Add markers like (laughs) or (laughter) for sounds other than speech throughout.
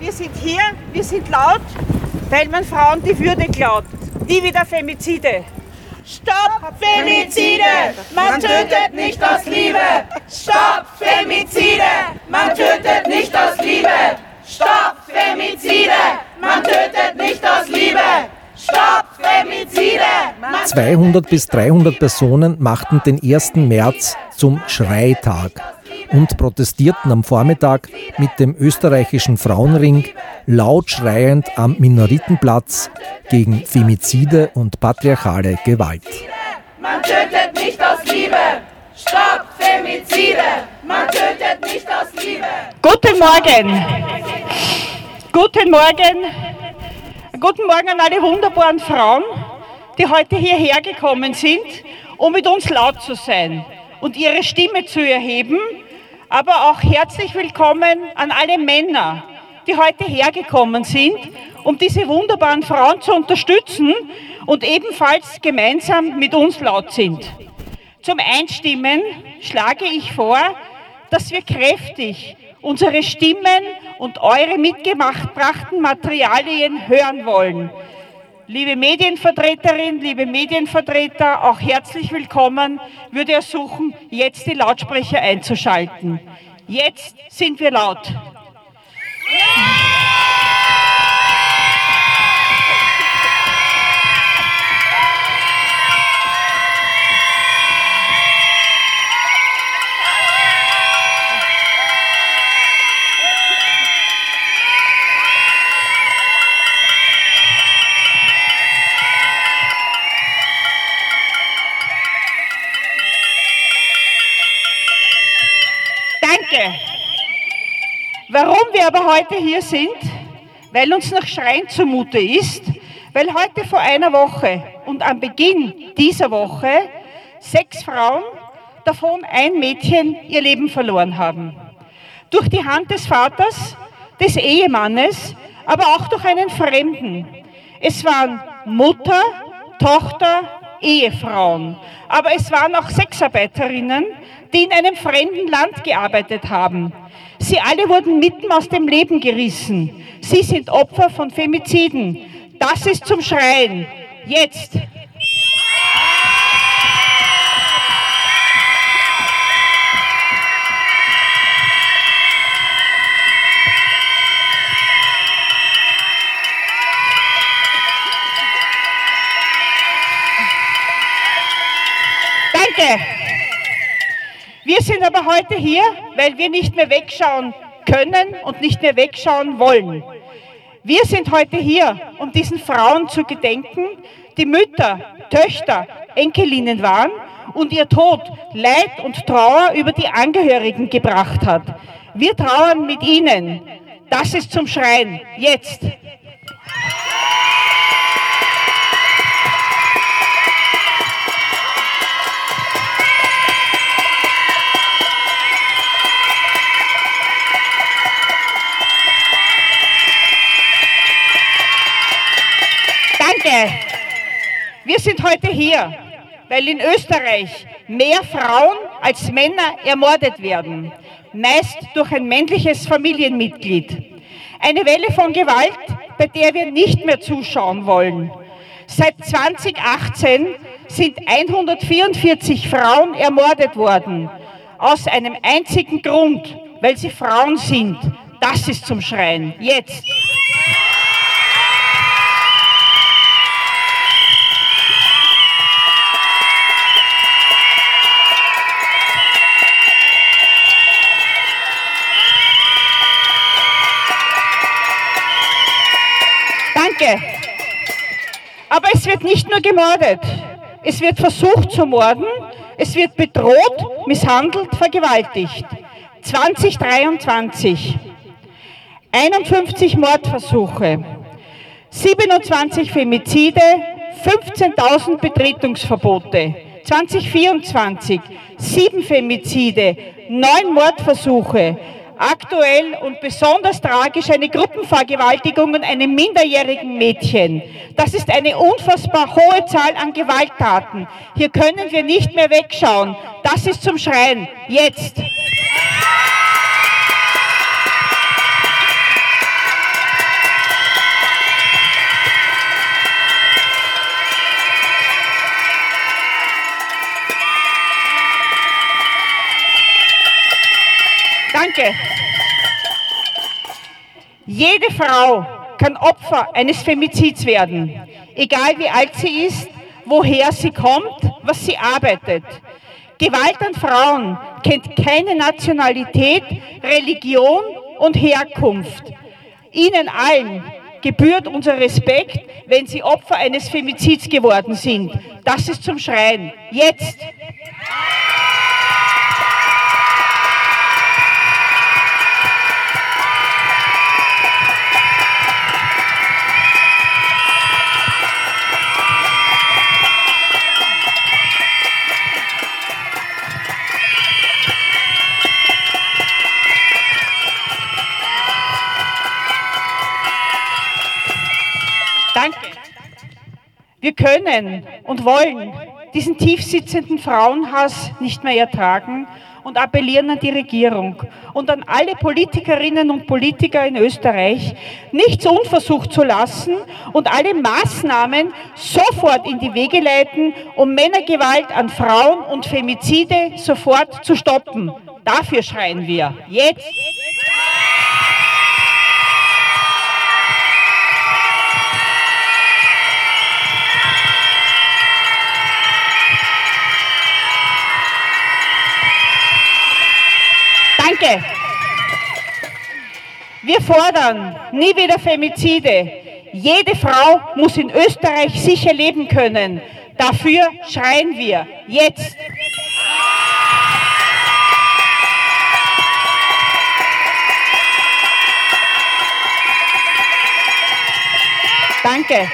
Wir sind hier, wir sind laut, weil man Frauen die Würde klaut. Die wieder Femizide. Stopp Femizide! Man tötet nicht aus Liebe! Stopp Femizide! Man tötet nicht aus Liebe! Stopp Femizide! Man tötet nicht aus Liebe! Stopp Femizide! 200 bis 300 Personen machten den 1. März zum Schreitag und protestierten am Vormittag mit dem österreichischen Frauenring laut schreiend am Minoritenplatz gegen Femizide und patriarchale Gewalt. Man tötet nicht aus Liebe! Stopp Femizide! Man tötet nicht aus Liebe! Guten Morgen! Guten Morgen! Guten Morgen an alle wunderbaren Frauen, die heute hierher gekommen sind, um mit uns laut zu sein und ihre Stimme zu erheben aber auch herzlich willkommen an alle Männer, die heute hergekommen sind, um diese wunderbaren Frauen zu unterstützen und ebenfalls gemeinsam mit uns laut sind. Zum Einstimmen schlage ich vor, dass wir kräftig unsere Stimmen und eure mitgebrachten Materialien hören wollen. Liebe Medienvertreterin, liebe Medienvertreter, auch herzlich willkommen, würde ersuchen, jetzt die Lautsprecher einzuschalten. Jetzt sind wir laut. Danke. Aber heute hier sind, weil uns nach Schreien zumute ist, weil heute vor einer Woche und am Beginn dieser Woche sechs Frauen, davon ein Mädchen, ihr Leben verloren haben. Durch die Hand des Vaters, des Ehemannes, aber auch durch einen Fremden. Es waren Mutter, Tochter, Ehefrauen, aber es waren auch Sexarbeiterinnen, die in einem fremden Land gearbeitet haben. Sie alle wurden mitten aus dem Leben gerissen. Sie sind Opfer von Femiziden. Das ist zum Schreien. Jetzt. Aber heute hier, weil wir nicht mehr wegschauen können und nicht mehr wegschauen wollen. Wir sind heute hier, um diesen Frauen zu gedenken, die Mütter, Töchter, Enkelinnen waren und ihr Tod Leid und Trauer über die Angehörigen gebracht hat. Wir trauern mit ihnen. Das ist zum Schreien. Jetzt. Danke. Wir sind heute hier, weil in Österreich mehr Frauen als Männer ermordet werden, meist durch ein männliches Familienmitglied. Eine Welle von Gewalt, bei der wir nicht mehr zuschauen wollen. Seit 2018 sind 144 Frauen ermordet worden, aus einem einzigen Grund, weil sie Frauen sind. Das ist zum Schreien. Jetzt. Aber es wird nicht nur gemordet. Es wird versucht zu morden. Es wird bedroht, misshandelt, vergewaltigt. 2023. 51 Mordversuche. 27 Femizide. 15.000 Betretungsverbote. 2024. 7 Femizide. 9 Mordversuche. Aktuell und besonders tragisch eine Gruppenvergewaltigung an einem minderjährigen Mädchen. Das ist eine unfassbar hohe Zahl an Gewalttaten. Hier können wir nicht mehr wegschauen. Das ist zum Schreien. Jetzt. Danke. Jede Frau kann Opfer eines Femizids werden, egal wie alt sie ist, woher sie kommt, was sie arbeitet. Gewalt an Frauen kennt keine Nationalität, Religion und Herkunft. Ihnen allen gebührt unser Respekt, wenn sie Opfer eines Femizids geworden sind. Das ist zum Schreien. Jetzt! Wir können und wollen diesen tiefsitzenden Frauenhass nicht mehr ertragen und appellieren an die Regierung und an alle Politikerinnen und Politiker in Österreich, nichts unversucht zu lassen und alle Maßnahmen sofort in die Wege leiten, um Männergewalt an Frauen und Femizide sofort zu stoppen. Dafür schreien wir. Jetzt. Danke. Wir fordern nie wieder Femizide. Jede Frau muss in Österreich sicher leben können. Dafür schreien wir jetzt. Danke.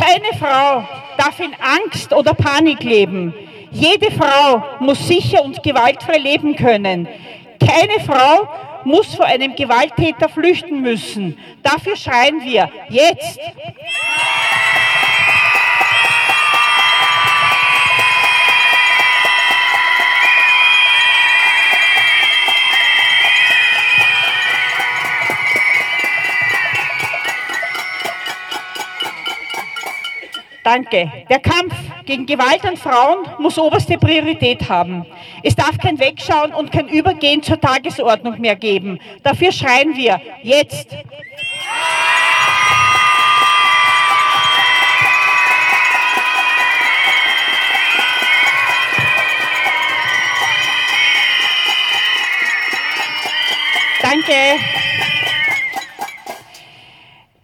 Keine Frau darf in Angst oder Panik leben. Jede Frau muss sicher und gewaltfrei leben können. Keine Frau muss vor einem Gewalttäter flüchten müssen. Dafür schreien wir jetzt. Danke. Der Kampf gegen Gewalt an Frauen muss oberste Priorität haben. Es darf kein Wegschauen und kein Übergehen zur Tagesordnung mehr geben. Dafür schreien wir jetzt. Danke.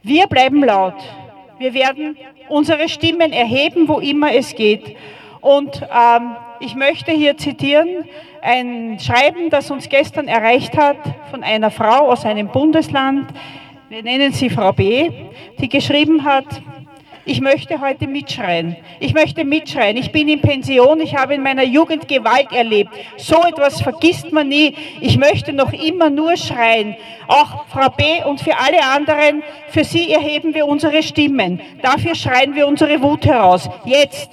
Wir bleiben laut. Wir werden unsere Stimmen erheben, wo immer es geht. Und ähm, ich möchte hier zitieren ein Schreiben, das uns gestern erreicht hat von einer Frau aus einem Bundesland, wir nennen sie Frau B., die geschrieben hat, ich möchte heute mitschreien. Ich möchte mitschreien. Ich bin in Pension. Ich habe in meiner Jugend Gewalt erlebt. So etwas vergisst man nie. Ich möchte noch immer nur schreien. Auch Frau B. und für alle anderen, für sie erheben wir unsere Stimmen. Dafür schreien wir unsere Wut heraus. Jetzt.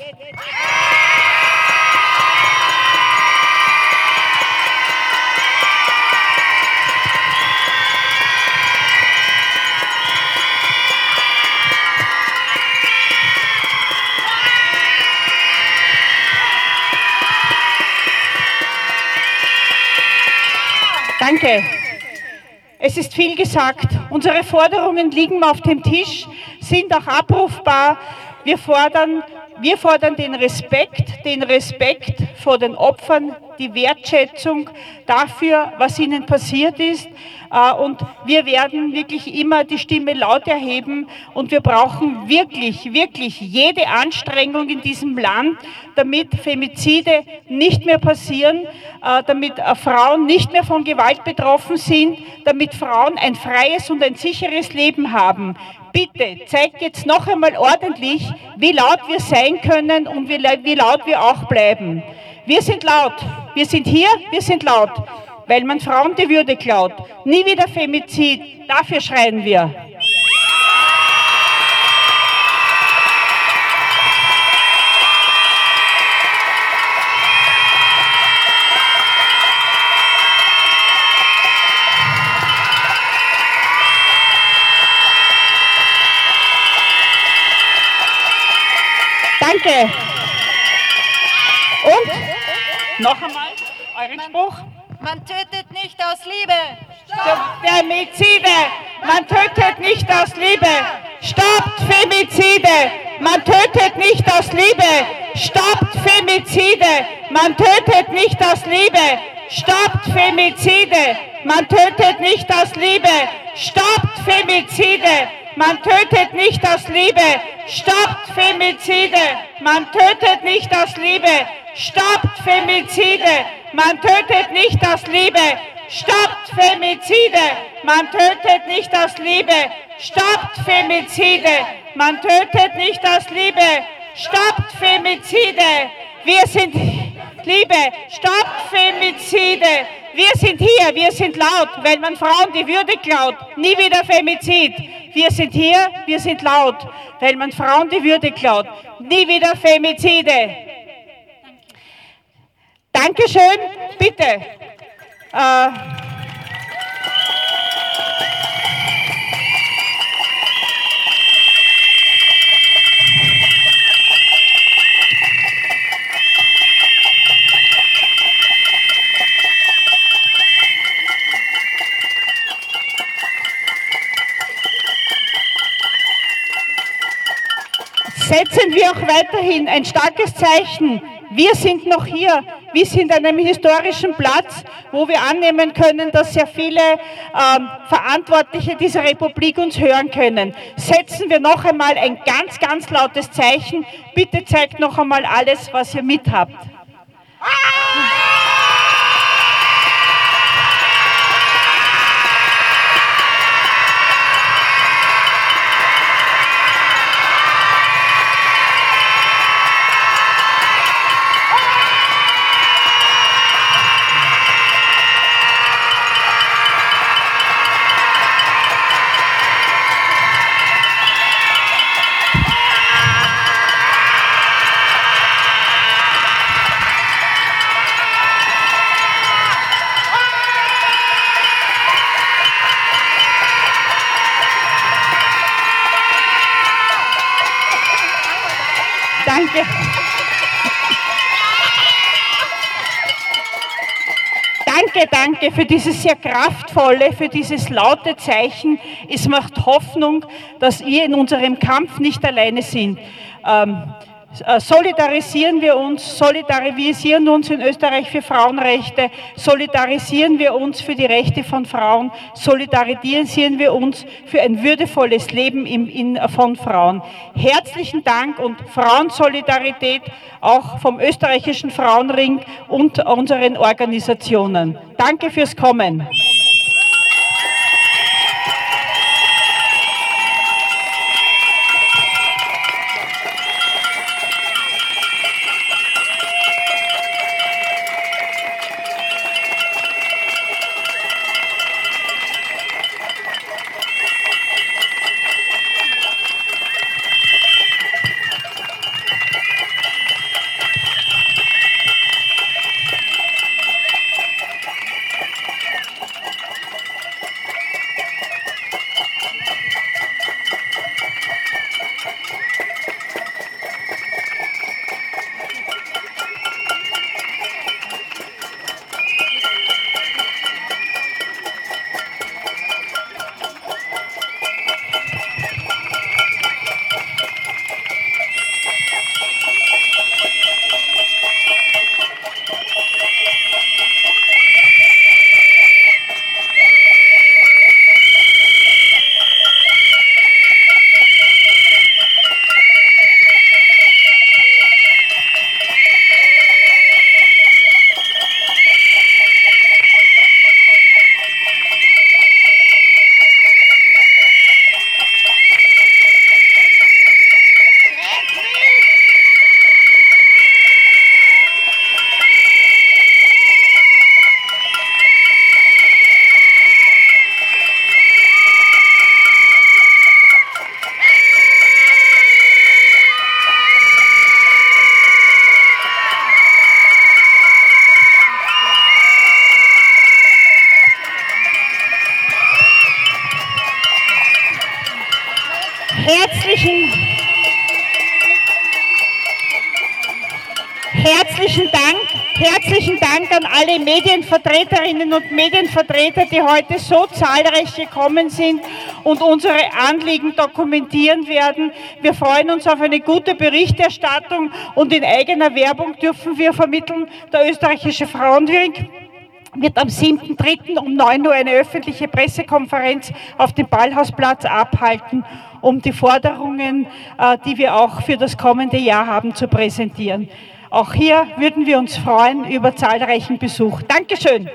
Danke. Es ist viel gesagt. Unsere Forderungen liegen auf dem Tisch, sind auch abrufbar. Wir fordern, wir fordern den Respekt, den Respekt vor den Opfern, die Wertschätzung dafür, was ihnen passiert ist. Äh, und wir werden wirklich immer die Stimme laut erheben und wir brauchen wirklich, wirklich jede Anstrengung in diesem Land, damit Femizide nicht mehr passieren, äh, damit äh, Frauen nicht mehr von Gewalt betroffen sind, damit Frauen ein freies und ein sicheres Leben haben. Bitte zeigt jetzt noch einmal ordentlich, wie laut wir sein können und wie laut wir auch bleiben. Wir sind laut. Wir sind hier, wir sind laut, weil man Frauen die Würde klaut. Nie wieder Femizid, dafür schreien wir. Danke. Noch einmal euren Spruch. Man tötet nicht aus Liebe. Stopp Femizide! Man tötet nicht aus Liebe! Stoppt Femizide! Man tötet nicht aus Liebe! Stoppt Femizide! Man tötet nicht aus Liebe! Stoppt Femizide! Man tötet nicht aus Liebe! Stoppt Femizide! Man tötet nicht aus Liebe! Stoppt Femizide! Man tötet nicht aus Liebe! Stoppt Femizide! Man tötet nicht aus Liebe! Stoppt Femizide! Man tötet nicht aus Liebe! Stoppt Femizide! Man tötet nicht aus Liebe! Stoppt Femizide! Wir sind (laughs) Liebe! Stoppt Femizide! Wir sind hier, wir sind laut, weil man Frauen die Würde klaut. Nie wieder Femizid. Wir sind hier, wir sind laut, weil man Frauen die Würde klaut. Nie wieder Femizide. Dankeschön, bitte. Äh, setzen wir auch weiterhin ein starkes Zeichen. Wir sind noch hier. Wir sind an einem historischen Platz, wo wir annehmen können, dass sehr viele ähm, Verantwortliche dieser Republik uns hören können. Setzen wir noch einmal ein ganz, ganz lautes Zeichen. Bitte zeigt noch einmal alles, was ihr mit habt. Danke. Danke, danke für dieses sehr kraftvolle, für dieses laute Zeichen. Es macht Hoffnung, dass ihr in unserem Kampf nicht alleine sind. Ähm, äh, solidarisieren wir uns, solidarisieren uns in Österreich für Frauenrechte, solidarisieren wir uns für die Rechte von Frauen, solidarisieren wir uns für ein würdevolles Leben im, in, von Frauen. Herzlichen Dank und Frauensolidarität auch vom österreichischen Frauenring und unseren Organisationen. Danke fürs Kommen. Medienvertreterinnen und Medienvertreter, die heute so zahlreich gekommen sind und unsere Anliegen dokumentieren werden. Wir freuen uns auf eine gute Berichterstattung und in eigener Werbung dürfen wir vermitteln, der österreichische Frauenring wird am 7.3. um 9 Uhr eine öffentliche Pressekonferenz auf dem Ballhausplatz abhalten, um die Forderungen, äh, die wir auch für das kommende Jahr haben, zu präsentieren. Auch hier würden wir uns freuen über zahlreichen Besuch. Dankeschön.